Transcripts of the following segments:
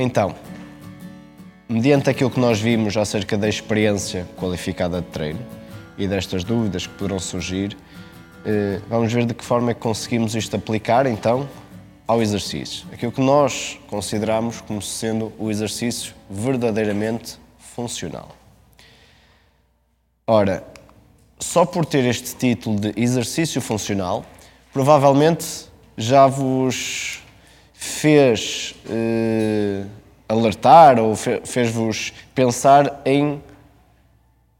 Então, mediante aquilo que nós vimos acerca da experiência qualificada de treino e destas dúvidas que poderão surgir, eh, vamos ver de que forma é que conseguimos isto aplicar então ao exercício. Aquilo que nós consideramos como sendo o exercício verdadeiramente funcional. Ora, só por ter este título de exercício funcional, provavelmente já vos fez eh, alertar ou fez-vos pensar em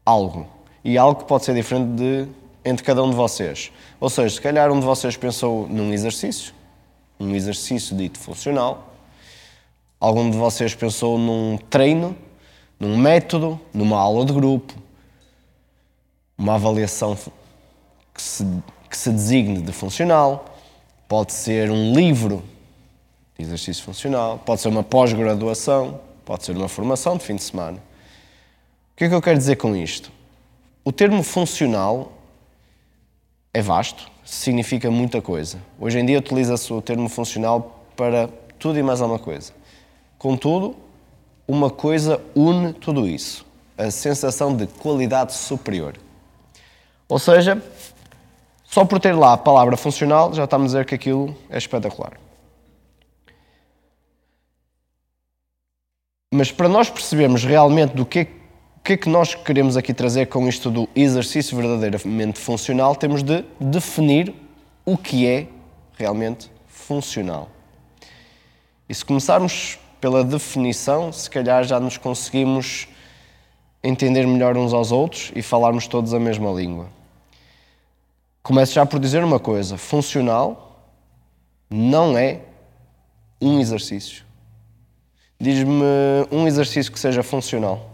algo. E algo que pode ser diferente de, entre cada um de vocês. Ou seja, se calhar um de vocês pensou num exercício, um exercício dito funcional. Algum de vocês pensou num treino, num método, numa aula de grupo, uma avaliação que se, que se designe de funcional. Pode ser um livro exercício funcional, pode ser uma pós-graduação, pode ser uma formação de fim de semana. O que é que eu quero dizer com isto? O termo funcional é vasto, significa muita coisa. Hoje em dia utiliza-se o termo funcional para tudo e mais alguma coisa. Contudo, uma coisa une tudo isso: a sensação de qualidade superior. Ou seja, só por ter lá a palavra funcional já estamos a dizer que aquilo é espetacular. Mas para nós percebermos realmente do que, que é que nós queremos aqui trazer com isto do exercício verdadeiramente funcional, temos de definir o que é realmente funcional. E se começarmos pela definição, se calhar já nos conseguimos entender melhor uns aos outros e falarmos todos a mesma língua. Começo já por dizer uma coisa: funcional não é um exercício. Diz-me um exercício que seja funcional.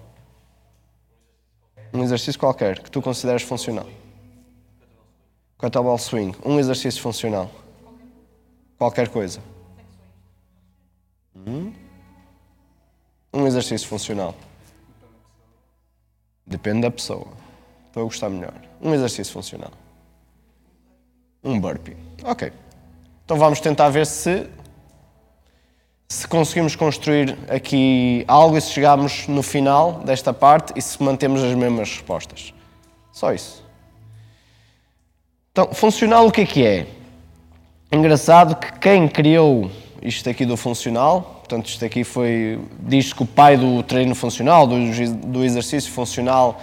Um exercício qualquer que tu consideres funcional. Kettlebell swing. Um exercício funcional. Qualquer coisa. Hum? Um exercício funcional. Depende da pessoa. Estou a gostar melhor. Um exercício funcional. Um burpee. Ok. Então vamos tentar ver se se conseguimos construir aqui algo e se chegarmos no final desta parte e se mantemos as mesmas respostas. Só isso. Então, funcional o que é que é? Engraçado que quem criou isto aqui do funcional, portanto, isto aqui foi, diz que o pai do treino funcional, do, do exercício funcional,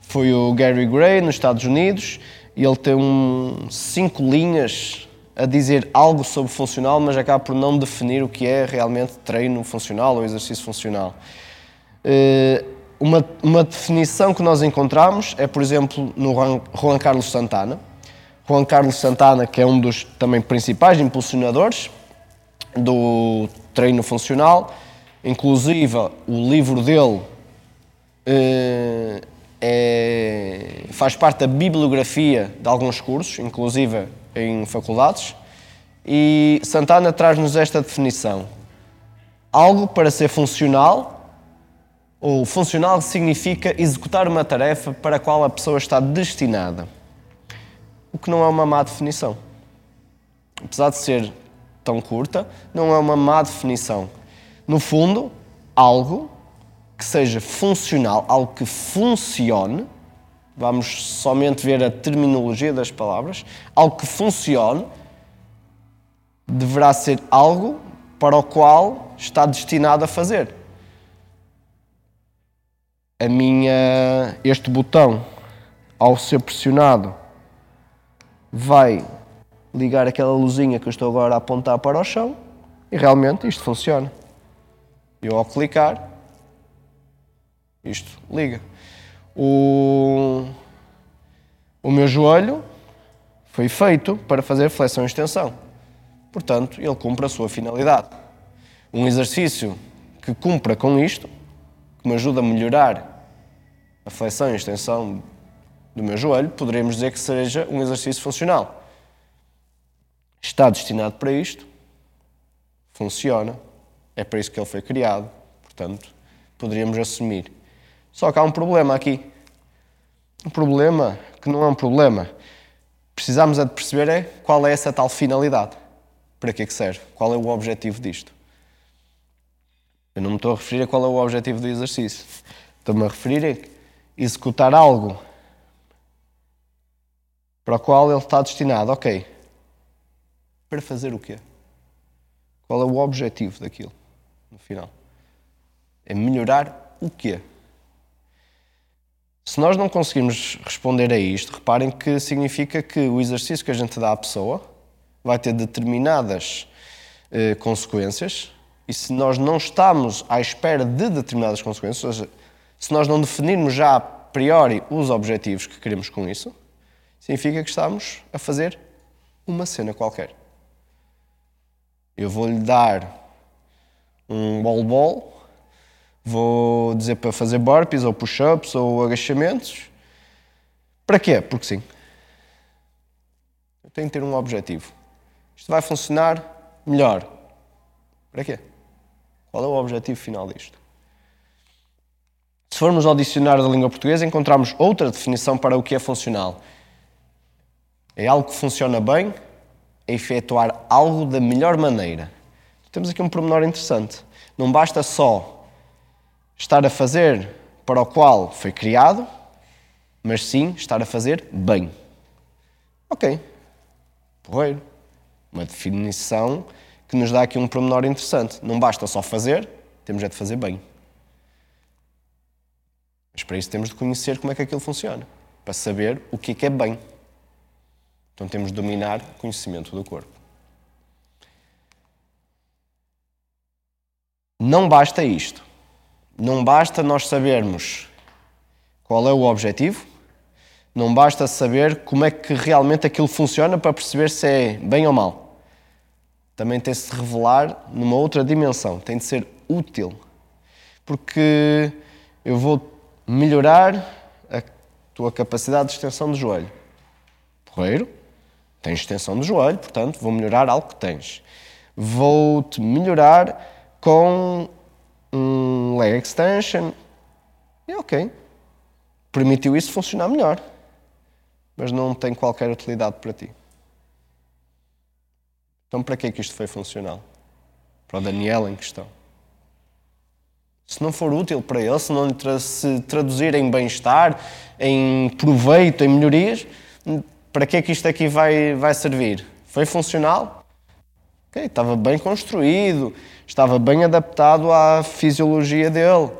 foi o Gary Gray, nos Estados Unidos, e ele tem um, cinco linhas a dizer algo sobre funcional, mas acaba por não definir o que é realmente treino funcional ou exercício funcional. Eh, uma, uma definição que nós encontramos é, por exemplo, no Juan Carlos Santana. Juan Carlos Santana, que é um dos também principais impulsionadores do treino funcional, inclusive o livro dele eh, é, faz parte da bibliografia de alguns cursos, inclusive em faculdades, e Santana traz-nos esta definição. Algo para ser funcional, ou funcional significa executar uma tarefa para a qual a pessoa está destinada. O que não é uma má definição. Apesar de ser tão curta, não é uma má definição. No fundo, algo que seja funcional, algo que funcione, vamos somente ver a terminologia das palavras, algo que funcione deverá ser algo para o qual está destinado a fazer. A minha este botão ao ser pressionado vai ligar aquela luzinha que eu estou agora a apontar para o chão e realmente isto funciona. Eu ao clicar isto liga. O, o meu joelho foi feito para fazer flexão e extensão. Portanto, ele cumpre a sua finalidade. Um exercício que cumpra com isto, que me ajuda a melhorar a flexão e extensão do meu joelho, poderemos dizer que seja um exercício funcional. Está destinado para isto, funciona, é para isso que ele foi criado, portanto, poderíamos assumir só que há um problema aqui. Um problema que não é um problema. Precisamos é de perceber é qual é essa tal finalidade. Para que é que serve? Qual é o objetivo disto? Eu não me estou a referir a qual é o objetivo do exercício. Estou-me a referir a executar algo para o qual ele está destinado. Ok. Para fazer o quê? Qual é o objetivo daquilo, no final? É melhorar o quê? Se nós não conseguirmos responder a isto, reparem que significa que o exercício que a gente dá à pessoa vai ter determinadas eh, consequências e se nós não estamos à espera de determinadas consequências, ou seja, se nós não definirmos já a priori os objetivos que queremos com isso, significa que estamos a fazer uma cena qualquer. Eu vou-lhe dar um ball-ball Vou dizer para fazer burpees ou push-ups ou agachamentos. Para quê? Porque sim. Eu tenho que ter um objetivo. Isto vai funcionar melhor. Para quê? Qual é o objetivo final disto? Se formos ao dicionário da língua portuguesa, encontramos outra definição para o que é funcional. É algo que funciona bem, é efetuar algo da melhor maneira. Temos aqui um pormenor interessante. Não basta só estar a fazer para o qual foi criado, mas sim estar a fazer bem. Ok. Porreiro. Uma definição que nos dá aqui um pormenor interessante. Não basta só fazer, temos é de fazer bem. Mas para isso temos de conhecer como é que aquilo funciona, para saber o que é que é bem. Então temos de dominar o conhecimento do corpo. Não basta isto. Não basta nós sabermos qual é o objetivo, não basta saber como é que realmente aquilo funciona para perceber se é bem ou mal. Também tem de se revelar numa outra dimensão, tem de ser útil. Porque eu vou melhorar a tua capacidade de extensão do joelho. Porreiro, tens extensão do joelho, portanto, vou melhorar algo que tens. Vou-te melhorar com um leg extension. E ok. Permitiu isso funcionar melhor. Mas não tem qualquer utilidade para ti. Então, para que é que isto foi funcional? Para o Daniel em questão. Se não for útil para ele, se não se traduzir em bem-estar, em proveito, em melhorias, para que é que isto aqui vai, vai servir? Foi funcional? Ok, estava bem construído, estava bem adaptado à fisiologia dele,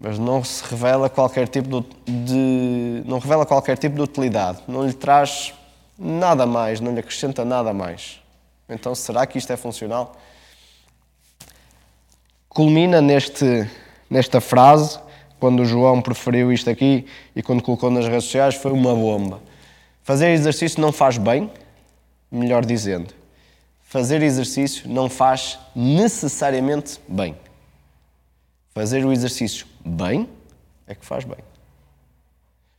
mas não se revela qualquer tipo de, de, não revela qualquer tipo de utilidade, não lhe traz nada mais, não lhe acrescenta nada mais. Então, será que isto é funcional? Culmina neste, nesta frase, quando o João preferiu isto aqui e quando colocou nas redes sociais, foi uma bomba. Fazer exercício não faz bem, melhor dizendo fazer exercício não faz necessariamente bem. Fazer o exercício bem é que faz bem.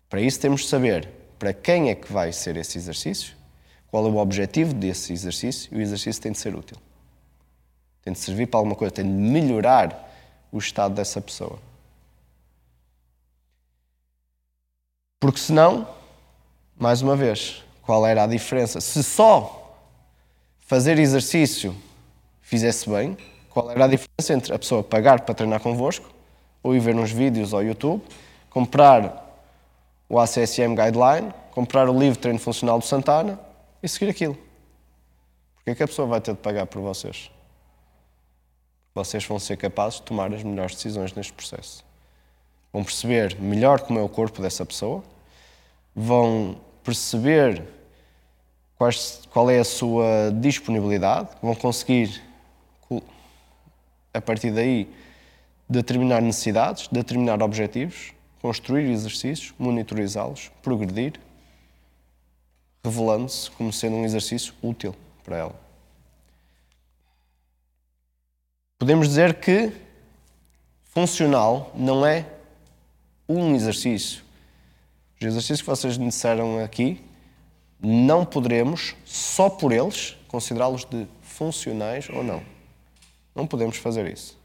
Para isso temos de saber para quem é que vai ser esse exercício, qual é o objetivo desse exercício e o exercício tem de ser útil. Tem de servir para alguma coisa, tem de melhorar o estado dessa pessoa. Porque senão, mais uma vez, qual era a diferença? Se só fazer exercício fizesse bem, qual era a diferença entre a pessoa pagar para treinar convosco ou ir ver uns vídeos ao YouTube, comprar o ACSM Guideline, comprar o livro Treino Funcional do Santana e seguir aquilo. Porque é que a pessoa vai ter de pagar por vocês? Vocês vão ser capazes de tomar as melhores decisões neste processo. Vão perceber melhor como é o corpo dessa pessoa, vão perceber quais, qual é a sua disponibilidade, vão conseguir, a partir daí, determinar necessidades, determinar objetivos, construir exercícios, monitorizá-los, progredir, revelando-se como sendo um exercício útil para ela. Podemos dizer que funcional não é um exercício. Os exercícios que vocês me disseram aqui não poderemos, só por eles, considerá-los de funcionais ou não. Não podemos fazer isso.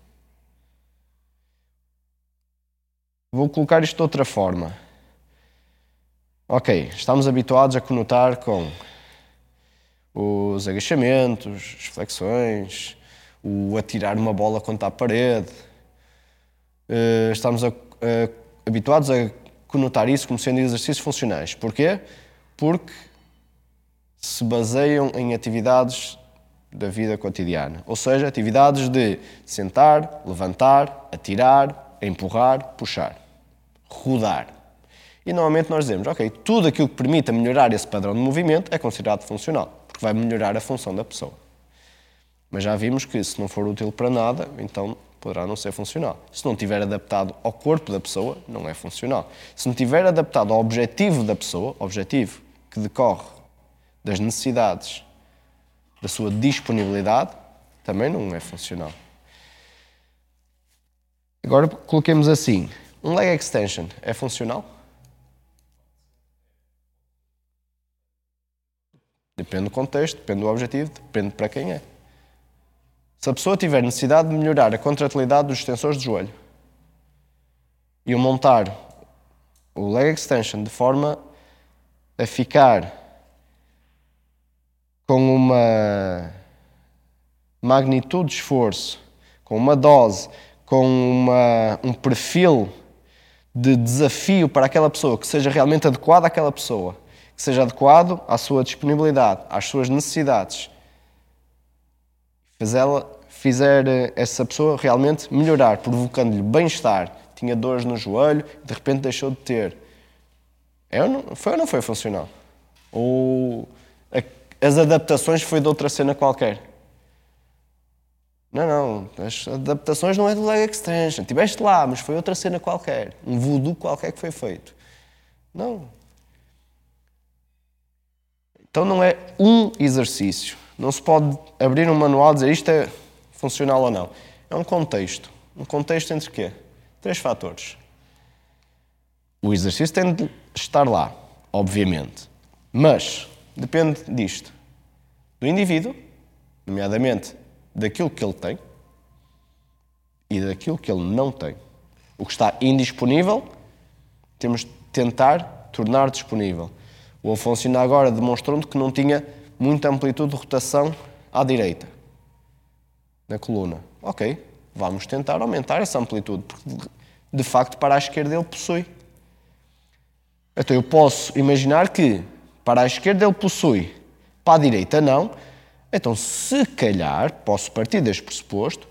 Vou colocar isto de outra forma. Ok, estamos habituados a conotar com os agachamentos, as flexões, o atirar uma bola contra a parede. Uh, estamos a, habituados a conotar isso como sendo exercícios funcionais. Porquê? Porque se baseiam em atividades da vida cotidiana. Ou seja, atividades de sentar, levantar, atirar, empurrar, puxar, rodar. E normalmente nós dizemos, ok, tudo aquilo que permita melhorar esse padrão de movimento é considerado funcional, porque vai melhorar a função da pessoa. Mas já vimos que se não for útil para nada, então poderá não ser funcional. Se não estiver adaptado ao corpo da pessoa, não é funcional. Se não estiver adaptado ao objetivo da pessoa, objetivo que decorre das necessidades, da sua disponibilidade, também não é funcional. Agora coloquemos assim: um leg extension é funcional? Depende do contexto, depende do objetivo, depende para quem é. Se a pessoa tiver necessidade de melhorar a contratilidade dos extensores de joelho e o montar o leg extension de forma a ficar com uma magnitude de esforço, com uma dose, com uma, um perfil de desafio para aquela pessoa que seja realmente adequado àquela pessoa, que seja adequado à sua disponibilidade, às suas necessidades fizer eh, essa pessoa realmente melhorar, provocando-lhe bem-estar. Tinha dores no joelho, de repente deixou de ter. É foi ou não foi funcional? Ou as adaptações foi de outra cena qualquer? Não, não, as adaptações não é do leg extension. Estiveste lá, mas foi outra cena qualquer. Um voodoo qualquer que foi feito. Não. Então não é um exercício. Não se pode abrir um manual e dizer isto é funcional ou não. É um contexto. Um contexto entre quê? Três fatores. O exercício tem de estar lá, obviamente. Mas depende disto. Do indivíduo, nomeadamente daquilo que ele tem e daquilo que ele não tem. O que está indisponível, temos de tentar tornar disponível. O Afonso ainda agora demonstrou-me que não tinha muita amplitude de rotação à direita, na coluna. Ok, vamos tentar aumentar essa amplitude, porque de facto para a esquerda ele possui. Então eu posso imaginar que para a esquerda ele possui, para a direita não. Então, se calhar, posso partir deste pressuposto,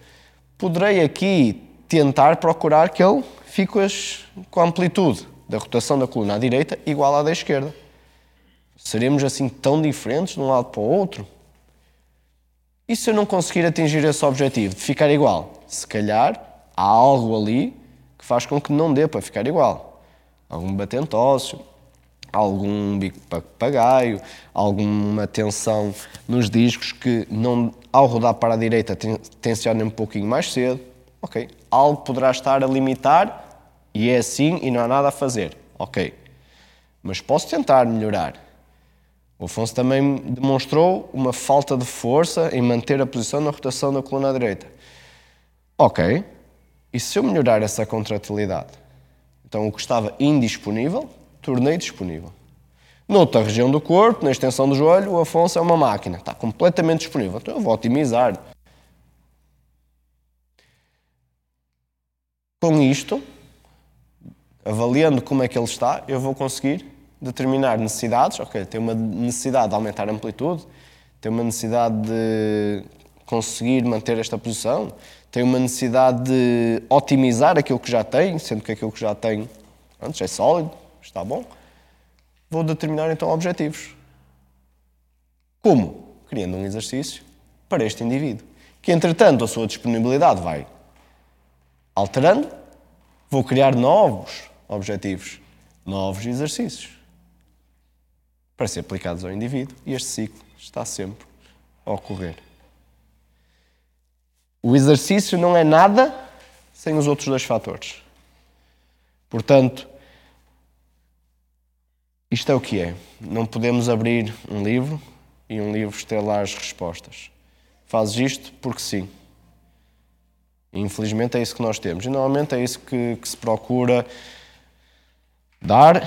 poderei aqui tentar procurar que ele fique com a amplitude da rotação da coluna à direita igual à da esquerda. Seremos assim tão diferentes de um lado para o outro? E se eu não conseguir atingir esse objetivo de ficar igual? Se calhar há algo ali que faz com que não dê para ficar igual. Algum batente ósseo, algum bico papagaio, alguma tensão nos discos que não, ao rodar para a direita tensiona um pouquinho mais cedo. Ok, algo poderá estar a limitar e é assim e não há nada a fazer. Ok, mas posso tentar melhorar. O Afonso também demonstrou uma falta de força em manter a posição na rotação da coluna direita. Ok, e se eu melhorar essa contratilidade? Então o que estava indisponível, tornei disponível. Noutra região do corpo, na extensão do joelho, o Afonso é uma máquina, está completamente disponível. Então eu vou otimizar. Com isto, avaliando como é que ele está, eu vou conseguir determinar necessidades, ok, tem uma necessidade de aumentar a amplitude, tem uma necessidade de conseguir manter esta posição, tem uma necessidade de otimizar aquilo que já tem, sendo que aquilo que já tem antes é sólido, está bom. Vou determinar então objetivos. Como? Criando um exercício para este indivíduo, que entretanto a sua disponibilidade vai alterando, vou criar novos objetivos, novos exercícios para ser aplicados ao indivíduo e este ciclo está sempre a ocorrer. O exercício não é nada sem os outros dois fatores. Portanto, isto é o que é. Não podemos abrir um livro e um livro ter lá as respostas. Fazes isto porque sim. Infelizmente é isso que nós temos. E normalmente é isso que, que se procura dar.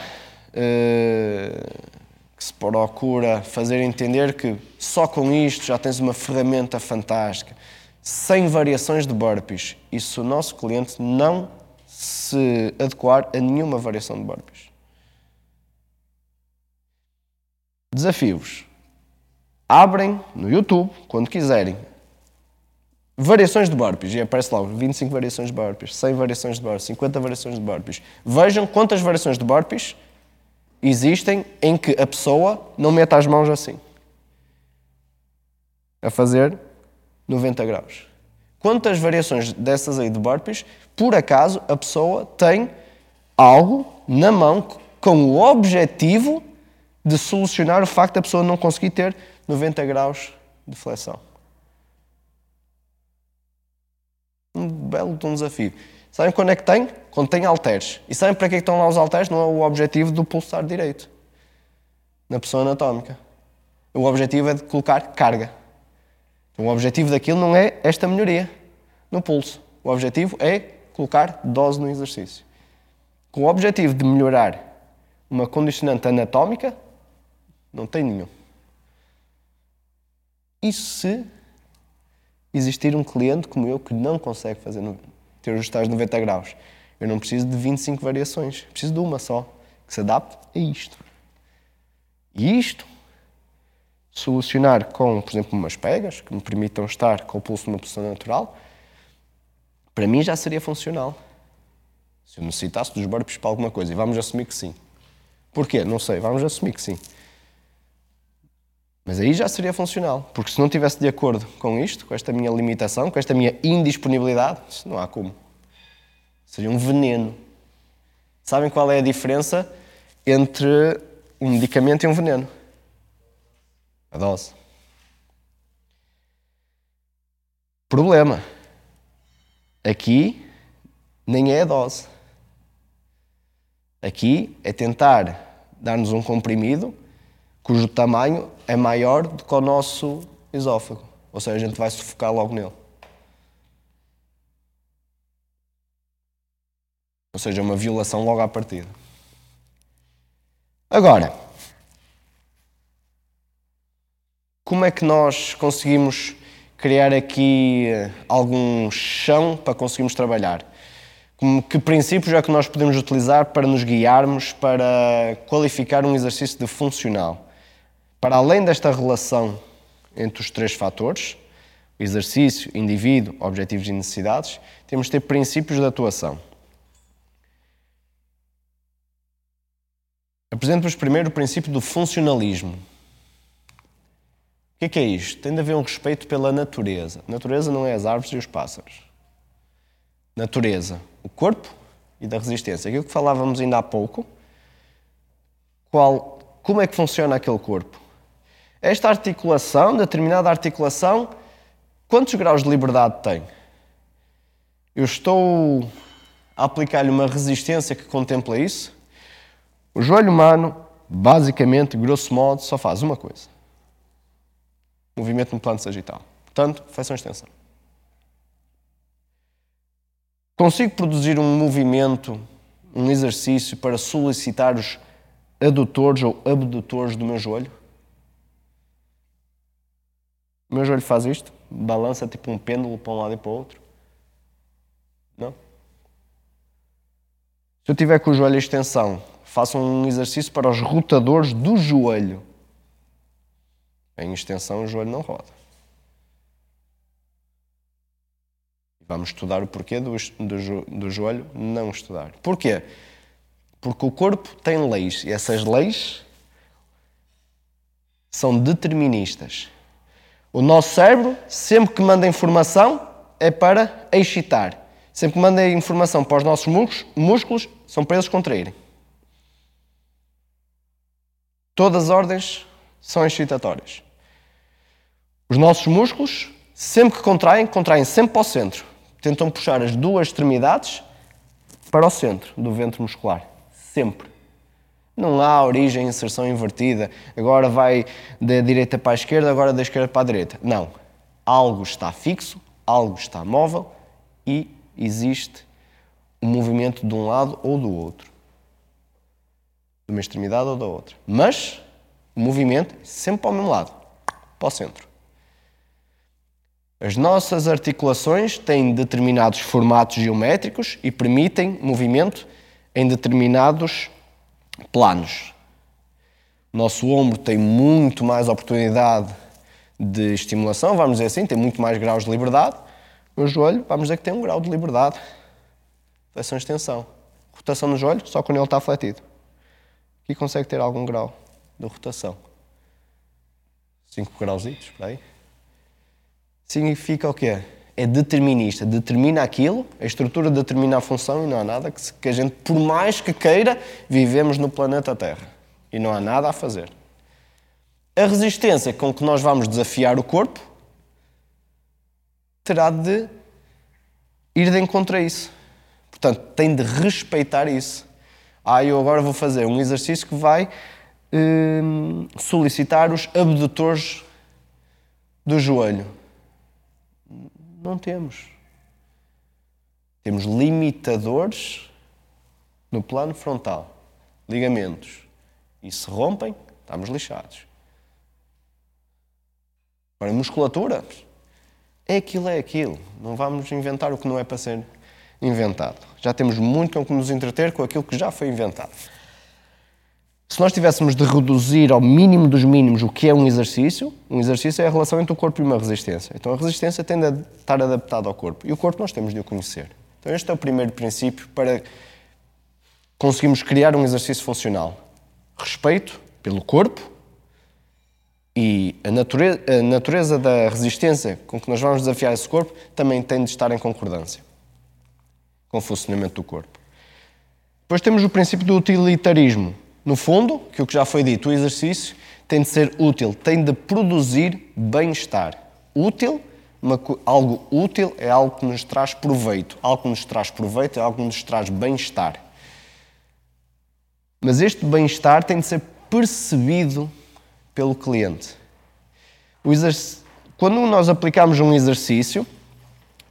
Uh, que se procura fazer entender que só com isto já tens uma ferramenta fantástica, sem variações de burpees. E se o nosso cliente não se adequar a nenhuma variação de burpees. Desafios. Abrem no YouTube, quando quiserem, variações de burpees. E aparece lá 25 variações de burpees, 100 variações de burpees, 50 variações de burpees. Vejam quantas variações de burpees existem em que a pessoa não mete as mãos assim. A fazer 90 graus. Quantas variações dessas aí de burpees, por acaso, a pessoa tem algo na mão com o objetivo de solucionar o facto da pessoa não conseguir ter 90 graus de flexão. Um belo um desafio. Sabem quando é que tem? Quando tem halteres. E sabem para que, é que estão lá os halteres? Não é o objetivo do pulsar direito. Na pessoa anatómica. O objetivo é de colocar carga. O objetivo daquilo não é esta melhoria no pulso. O objetivo é colocar dose no exercício. Com o objetivo de melhorar uma condicionante anatómica, não tem nenhum. E se existir um cliente como eu que não consegue fazer ter os tais 90 graus? Eu não preciso de 25 variações, preciso de uma só, que se adapte a isto. E isto, solucionar com, por exemplo, umas pegas que me permitam estar com o pulso numa posição natural, para mim já seria funcional. Se eu necessitasse dos burpees para alguma coisa, e vamos assumir que sim. Porquê? Não sei, vamos assumir que sim. Mas aí já seria funcional, porque se não estivesse de acordo com isto, com esta minha limitação, com esta minha indisponibilidade, não há como. Seria um veneno. Sabem qual é a diferença entre um medicamento e um veneno? A dose. Problema. Aqui nem é a dose. Aqui é tentar dar-nos um comprimido cujo tamanho é maior do que o nosso esófago. Ou seja, a gente vai sufocar logo nele. Ou seja, uma violação logo à partida. Agora, como é que nós conseguimos criar aqui eh, algum chão para conseguirmos trabalhar? que princípios é que nós podemos utilizar para nos guiarmos para qualificar um exercício de funcional? Para além desta relação entre os três fatores, exercício, indivíduo, objetivos e necessidades, temos de ter princípios de atuação. Apresento-vos primeiro o princípio do funcionalismo. O que é, que é isto? Tem de haver um respeito pela natureza. Natureza não é as árvores e os pássaros. Natureza, o corpo e da resistência. Aquilo que falávamos ainda há pouco, qual, como é que funciona aquele corpo? Esta articulação, determinada articulação, quantos graus de liberdade tem? Eu estou a aplicar-lhe uma resistência que contempla isso? O joelho humano, basicamente, grosso modo, só faz uma coisa: movimento no plano sagital. Portanto, flexão-extensão. Consigo produzir um movimento, um exercício para solicitar os adutores ou abdutores do meu joelho? Meu joelho faz isto, balança tipo um pêndulo para um lado e para o outro. Não? Se eu tiver com o joelho em extensão, faço um exercício para os rotadores do joelho. Em extensão, o joelho não roda. Vamos estudar o porquê do, do, do joelho não estudar. Porquê? Porque o corpo tem leis e essas leis são deterministas. O nosso cérebro, sempre que manda informação, é para excitar. Sempre que manda informação para os nossos músculos, são para eles contraírem. Todas as ordens são excitatórias. Os nossos músculos, sempre que contraem, contraem sempre para o centro. Tentam puxar as duas extremidades para o centro do ventre muscular. Sempre. Não há origem inserção invertida. Agora vai da direita para a esquerda, agora da esquerda para a direita. Não. Algo está fixo, algo está móvel e existe um movimento de um lado ou do outro. De uma extremidade ou da outra. Mas o movimento sempre para o mesmo lado, para o centro. As nossas articulações têm determinados formatos geométricos e permitem movimento em determinados planos. Nosso ombro tem muito mais oportunidade de estimulação, vamos dizer assim, tem muito mais graus de liberdade. O joelho, vamos dizer que tem um grau de liberdade. Flexão e extensão. Rotação no joelho, só quando ele está fletido. Aqui consegue ter algum grau de rotação. 5 grauzitos, por aí. Significa o quê? É determinista. Determina aquilo, a estrutura determina a função e não há nada que, que a gente, por mais que queira, vivemos no planeta Terra. E não há nada a fazer. A resistência com que nós vamos desafiar o corpo terá de ir de encontro a isso. Portanto, tem de respeitar isso. Ah, eu agora vou fazer um exercício que vai hum, solicitar os abdutores do joelho. Não temos. Temos limitadores no plano frontal, ligamentos. E se rompem, estamos lixados. Agora, musculatura, é aquilo, é aquilo. Não vamos inventar o que não é para ser inventado. Já temos muito com que nos entreter com aquilo que já foi inventado. Se nós tivéssemos de reduzir ao mínimo dos mínimos o que é um exercício, um exercício é a relação entre o corpo e uma resistência. Então a resistência tende a estar adaptada ao corpo e o corpo nós temos de o conhecer. Então este é o primeiro princípio para conseguirmos criar um exercício funcional. Respeito pelo corpo e a natureza, a natureza da resistência com que nós vamos desafiar esse corpo também tem de estar em concordância com o funcionamento do corpo. Depois temos o princípio do utilitarismo. No fundo, que o que já foi dito, o exercício tem de ser útil, tem de produzir bem-estar. Útil, uma, algo útil é algo que nos traz proveito. Algo que nos traz proveito é algo que nos traz bem-estar. Mas este bem-estar tem de ser percebido pelo cliente. Quando nós aplicamos um exercício,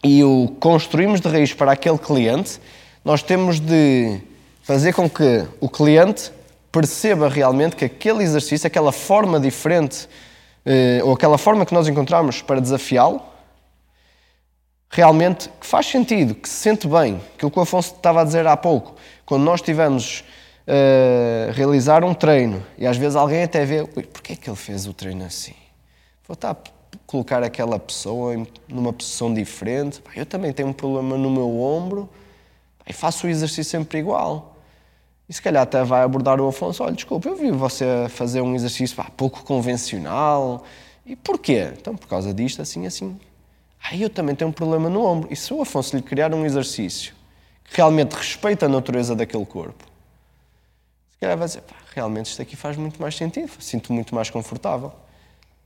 e o construímos de raiz para aquele cliente, nós temos de fazer com que o cliente perceba realmente que aquele exercício, aquela forma diferente, eh, ou aquela forma que nós encontramos para desafiá-lo, realmente que faz sentido, que se sente bem. Aquilo que o Afonso estava a dizer há pouco. Quando nós tivemos a uh, realizar um treino e às vezes alguém até vê, porquê é que ele fez o treino assim? Vou estar colocar aquela pessoa numa posição diferente. Eu também tenho um problema no meu ombro e faço o exercício sempre igual. E se calhar até vai abordar o Afonso: olha, desculpa, eu vi você fazer um exercício pá, pouco convencional. E porquê? Então, por causa disto, assim, assim. Ah, eu também tenho um problema no ombro. E se o Afonso lhe criar um exercício que realmente respeita a natureza daquele corpo, se calhar vai dizer: realmente isto aqui faz muito mais sentido, sinto muito mais confortável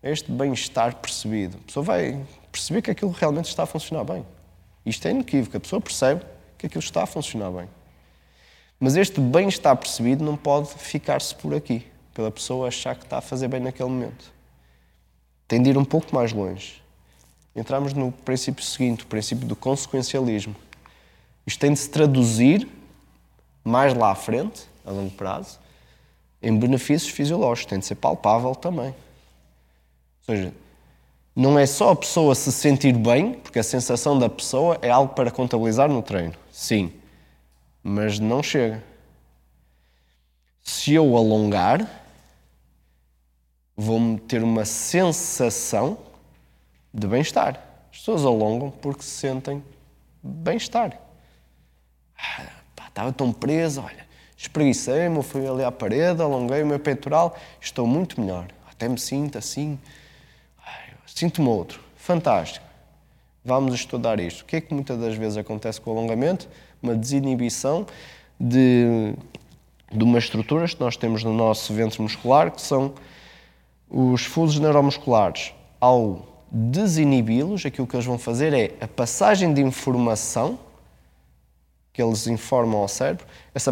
este bem-estar percebido. A pessoa vai perceber que aquilo realmente está a funcionar bem. Isto é inequívoco, a pessoa percebe que aquilo está a funcionar bem. Mas este bem-estar percebido não pode ficar-se por aqui, pela pessoa achar que está a fazer bem naquele momento. Tem de ir um pouco mais longe. Entramos no princípio seguinte, o princípio do consequencialismo. Isto tem de se traduzir mais lá à frente, a longo prazo, em benefícios fisiológicos, tem de ser palpável também. Ou seja, não é só a pessoa se sentir bem, porque a sensação da pessoa é algo para contabilizar no treino, sim, mas não chega. Se eu alongar, vou ter uma sensação de bem-estar. As pessoas alongam porque se sentem bem-estar. Ah, estava tão preso, olha, espreguicei-me, fui ali à parede, alonguei o meu peitoral, estou muito melhor. Até me sinto assim, Sinto-me outro. Fantástico. Vamos estudar isto. O que é que muitas das vezes acontece com o alongamento? Uma desinibição de, de umas estruturas que nós temos no nosso ventre muscular, que são os fusos neuromusculares. Ao desinibi-los, aquilo que eles vão fazer é a passagem de informação que eles informam ao cérebro, essa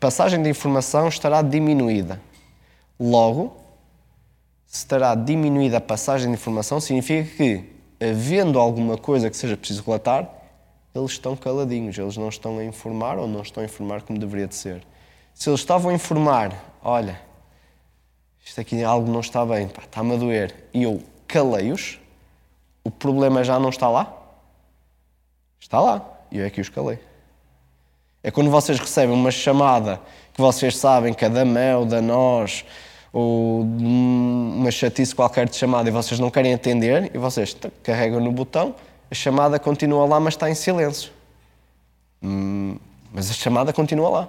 passagem de informação estará diminuída. Logo, se estará diminuída a passagem de informação, significa que, havendo alguma coisa que seja preciso relatar, eles estão caladinhos, eles não estão a informar ou não estão a informar como deveria de ser. Se eles estavam a informar, olha, isto aqui algo não está bem, está-me a doer, e eu calei-os, o problema já não está lá? Está lá. E eu é que o escalei. É quando vocês recebem uma chamada que vocês sabem que é da Mel, da Nós, ou uma chatice qualquer de chamada e vocês não querem atender e vocês carregam no botão, a chamada continua lá, mas está em silêncio. Hum, mas a chamada continua lá.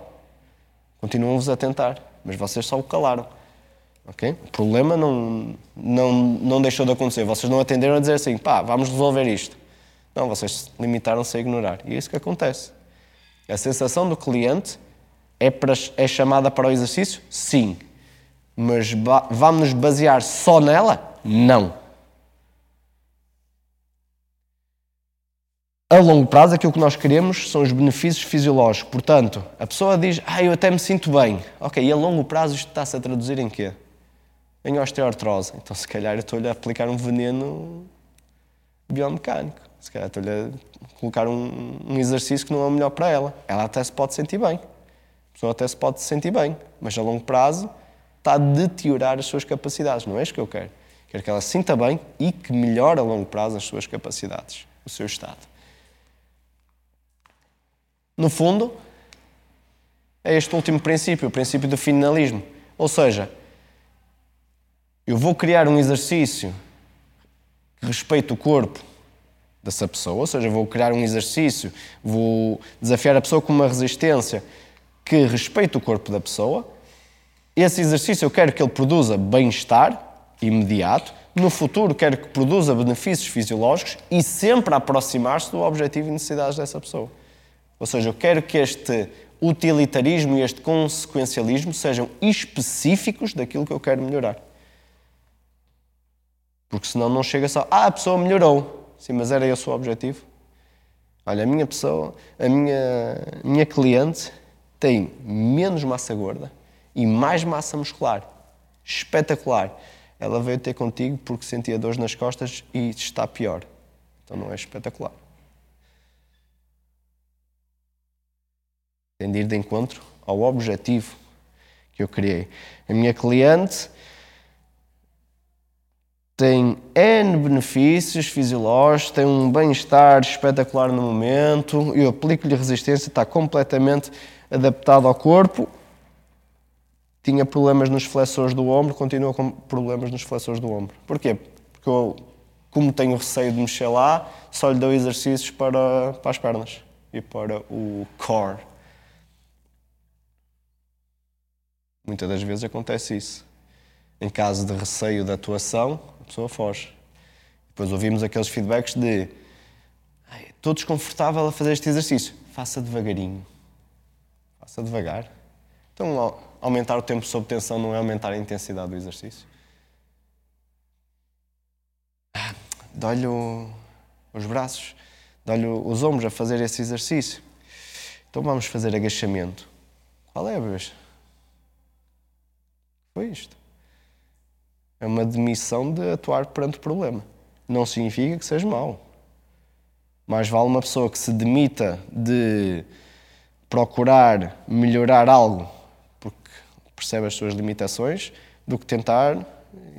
Continuam-vos a tentar, mas vocês só o calaram. Okay? O problema não, não, não deixou de acontecer. Vocês não atenderam a dizer assim, pá, vamos resolver isto. Não, vocês limitaram-se a ignorar. E é isso que acontece. A sensação do cliente é, para, é chamada para o exercício? Sim. Mas vamos nos basear só nela? Não. A longo prazo, aquilo que nós queremos são os benefícios fisiológicos. Portanto, a pessoa diz, ah, eu até me sinto bem. Ok, e a longo prazo isto está-se a traduzir em quê? Em osteoartrose. Então, se calhar, eu estou-lhe a aplicar um veneno biomecânico. Se calhar, estou-lhe a colocar um, um, exercício que não é o melhor para ela. Ela até se pode sentir bem. A pessoa até se pode sentir bem. Mas, a longo prazo, está a deteriorar as suas capacidades. Não é isso que eu quero. Quero que ela se sinta bem e que melhore a longo prazo as suas capacidades, o seu estado. No fundo, é este último princípio, o princípio do finalismo. Ou seja, eu vou criar um exercício que respeite o corpo dessa pessoa, ou seja, vou criar um exercício, vou desafiar a pessoa com uma resistência que respeite o corpo da pessoa. Esse exercício eu quero que ele produza bem-estar imediato, no futuro quero que produza benefícios fisiológicos e sempre aproximar-se do objetivo e necessidades dessa pessoa. Ou seja, eu quero que este utilitarismo e este consequencialismo sejam específicos daquilo que eu quero melhorar. Porque senão não chega só, ah, a pessoa melhorou. Sim, mas era esse o objetivo. Olha, a minha pessoa, a minha, minha cliente tem menos massa gorda e mais massa muscular. Espetacular. Ela veio ter contigo porque sentia dores nas costas e está pior. Então não é espetacular. Tem de ir de encontro ao objetivo que eu criei. A minha cliente tem N benefícios fisiológicos, tem um bem-estar espetacular no momento, eu aplico-lhe resistência, está completamente adaptado ao corpo. Tinha problemas nos flexores do ombro, continua com problemas nos flexores do ombro. Porquê? Porque eu, como tenho receio de mexer lá, só lhe dou exercícios para, para as pernas e para o core. Muitas das vezes acontece isso. Em caso de receio da atuação, a pessoa foge. Depois ouvimos aqueles feedbacks de estou desconfortável a fazer este exercício. Faça devagarinho. Faça devagar. Então, aumentar o tempo sob tensão não é aumentar a intensidade do exercício. Ah, dói-lhe os braços, dói-lhe os ombros a fazer esse exercício. Então vamos fazer agachamento. Qual é vez? Foi isto. É uma demissão de atuar perante o problema. Não significa que seja mau. Mais vale uma pessoa que se demita de procurar melhorar algo porque percebe as suas limitações do que tentar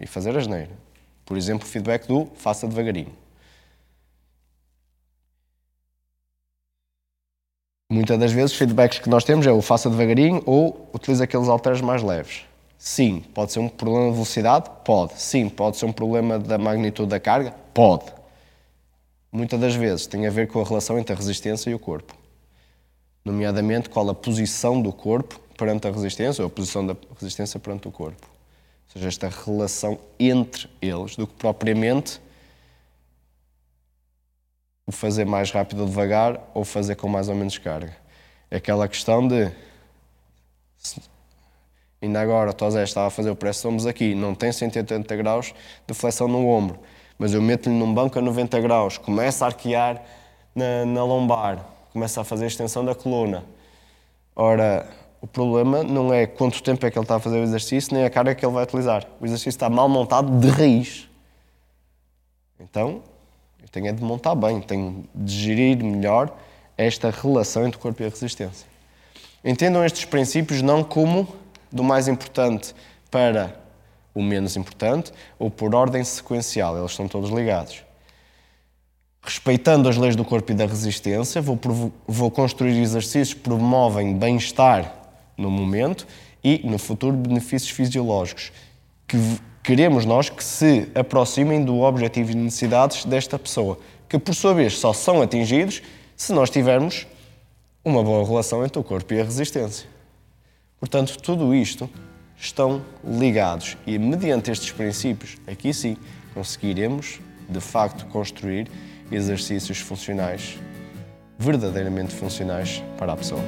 e fazer a geneira. Por exemplo, o feedback do faça devagarinho. Muitas das vezes os feedbacks que nós temos é o faça devagarinho ou utiliza aqueles halteres mais leves. Sim. Pode ser um problema de velocidade? Pode. Sim. Pode ser um problema da magnitude da carga? Pode. Muitas das vezes tem a ver com a relação entre a resistência e o corpo. Nomeadamente, qual a posição do corpo perante a resistência ou a posição da resistência perante o corpo. Ou seja, esta relação entre eles, do que propriamente o fazer mais rápido ou devagar ou fazer com mais ou menos carga. É aquela questão de Ainda agora, o Tosé estava a fazer o press ombros aqui, não tem 180 graus de flexão no ombro, mas eu meto-lhe num banco a 90 graus, começa a arquear na, na lombar, começa a fazer a extensão da coluna. Ora, o problema não é quanto tempo é que ele está a fazer o exercício, nem a carga que ele vai utilizar. O exercício está mal montado de raiz. Então, eu tenho é de montar bem, tenho de gerir melhor esta relação entre o corpo e a resistência. Entendam estes princípios não como do mais importante para o menos importante ou por ordem sequencial, eles estão todos ligados. respeitando as leis do corpo e da resistência, vou, vou construir exercícios que promovem bem-estar no momento e, no futuro, benefícios fisiológicos que queremos nós que se aproximem do objetivo e necessidades desta pessoa, que por sua vez só são atingidos se nós tivermos uma boa relação entre o corpo e a resistência. Portanto, tudo isto estão ligados e, mediante estes princípios, aqui sim, conseguiremos de facto construir exercícios funcionais, verdadeiramente funcionais para a pessoa.